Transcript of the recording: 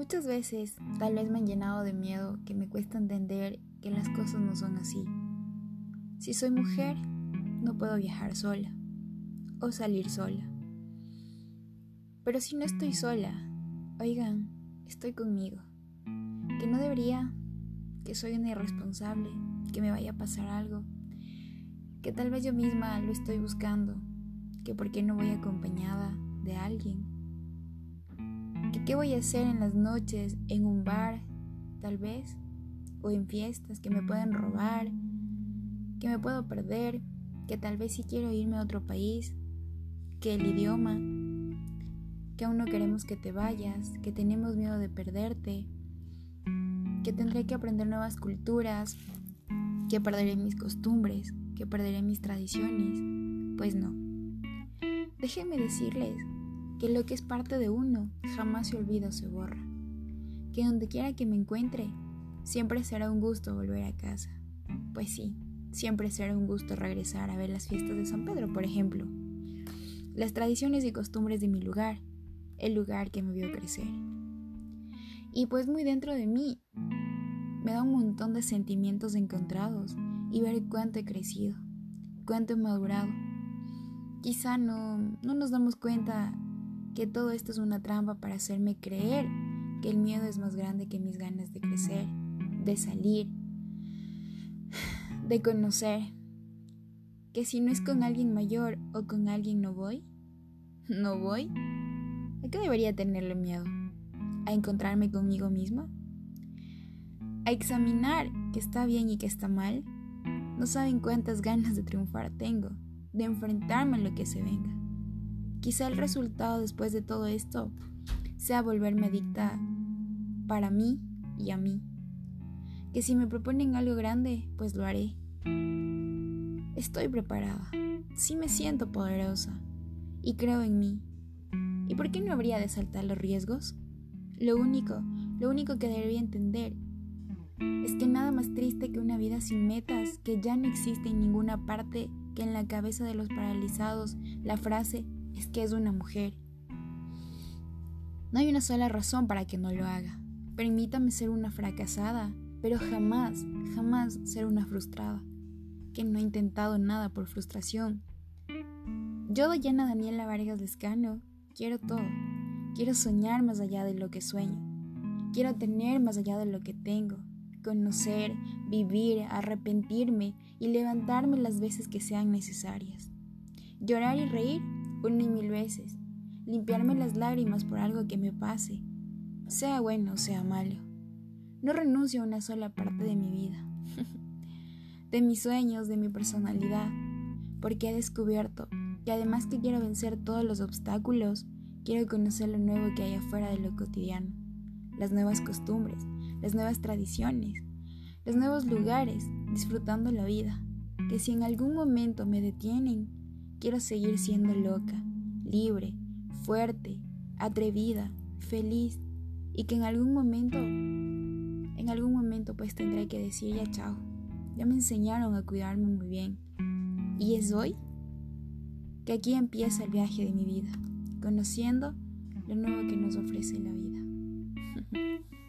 Muchas veces tal vez me han llenado de miedo que me cuesta entender que las cosas no son así. Si soy mujer, no puedo viajar sola o salir sola. Pero si no estoy sola, oigan, estoy conmigo. Que no debería, que soy una irresponsable, que me vaya a pasar algo, que tal vez yo misma lo estoy buscando, que por qué no voy acompañada de alguien ¿Qué voy a hacer en las noches en un bar, tal vez? O en fiestas que me pueden robar, que me puedo perder, que tal vez si quiero irme a otro país, que el idioma, que aún no queremos que te vayas, que tenemos miedo de perderte, que tendré que aprender nuevas culturas, que perderé mis costumbres, que perderé mis tradiciones. Pues no. Déjenme decirles que lo que es parte de uno jamás se olvida o se borra, que donde quiera que me encuentre, siempre será un gusto volver a casa. Pues sí, siempre será un gusto regresar a ver las fiestas de San Pedro, por ejemplo, las tradiciones y costumbres de mi lugar, el lugar que me vio crecer. Y pues muy dentro de mí, me da un montón de sentimientos encontrados y ver cuánto he crecido, cuánto he madurado. Quizá no, no nos damos cuenta que todo esto es una trampa para hacerme creer que el miedo es más grande que mis ganas de crecer, de salir, de conocer, que si no es con alguien mayor o con alguien no voy, no voy, ¿a qué debería tenerle miedo? ¿A encontrarme conmigo misma? ¿A examinar que está bien y que está mal? No saben cuántas ganas de triunfar tengo, de enfrentarme a lo que se venga. Quizá el resultado después de todo esto sea volverme adicta para mí y a mí. Que si me proponen algo grande, pues lo haré. Estoy preparada, sí me siento poderosa y creo en mí. ¿Y por qué no habría de saltar los riesgos? Lo único, lo único que debería entender es que nada más triste que una vida sin metas, que ya no existe en ninguna parte que en la cabeza de los paralizados la frase es que es una mujer. No hay una sola razón para que no lo haga. Permítame ser una fracasada, pero jamás, jamás ser una frustrada, que no ha intentado nada por frustración. Yo, Dayana Daniela Vargas Lescano, quiero todo. Quiero soñar más allá de lo que sueño. Quiero tener más allá de lo que tengo. Conocer, vivir, arrepentirme y levantarme las veces que sean necesarias. Llorar y reír una y mil veces, limpiarme las lágrimas por algo que me pase, sea bueno o sea malo. No renuncio a una sola parte de mi vida, de mis sueños, de mi personalidad, porque he descubierto que además que quiero vencer todos los obstáculos, quiero conocer lo nuevo que hay afuera de lo cotidiano, las nuevas costumbres, las nuevas tradiciones, los nuevos lugares, disfrutando la vida, que si en algún momento me detienen, Quiero seguir siendo loca, libre, fuerte, atrevida, feliz y que en algún momento, en algún momento pues tendré que decir ya chao. Ya me enseñaron a cuidarme muy bien. Y es hoy que aquí empieza el viaje de mi vida, conociendo lo nuevo que nos ofrece la vida.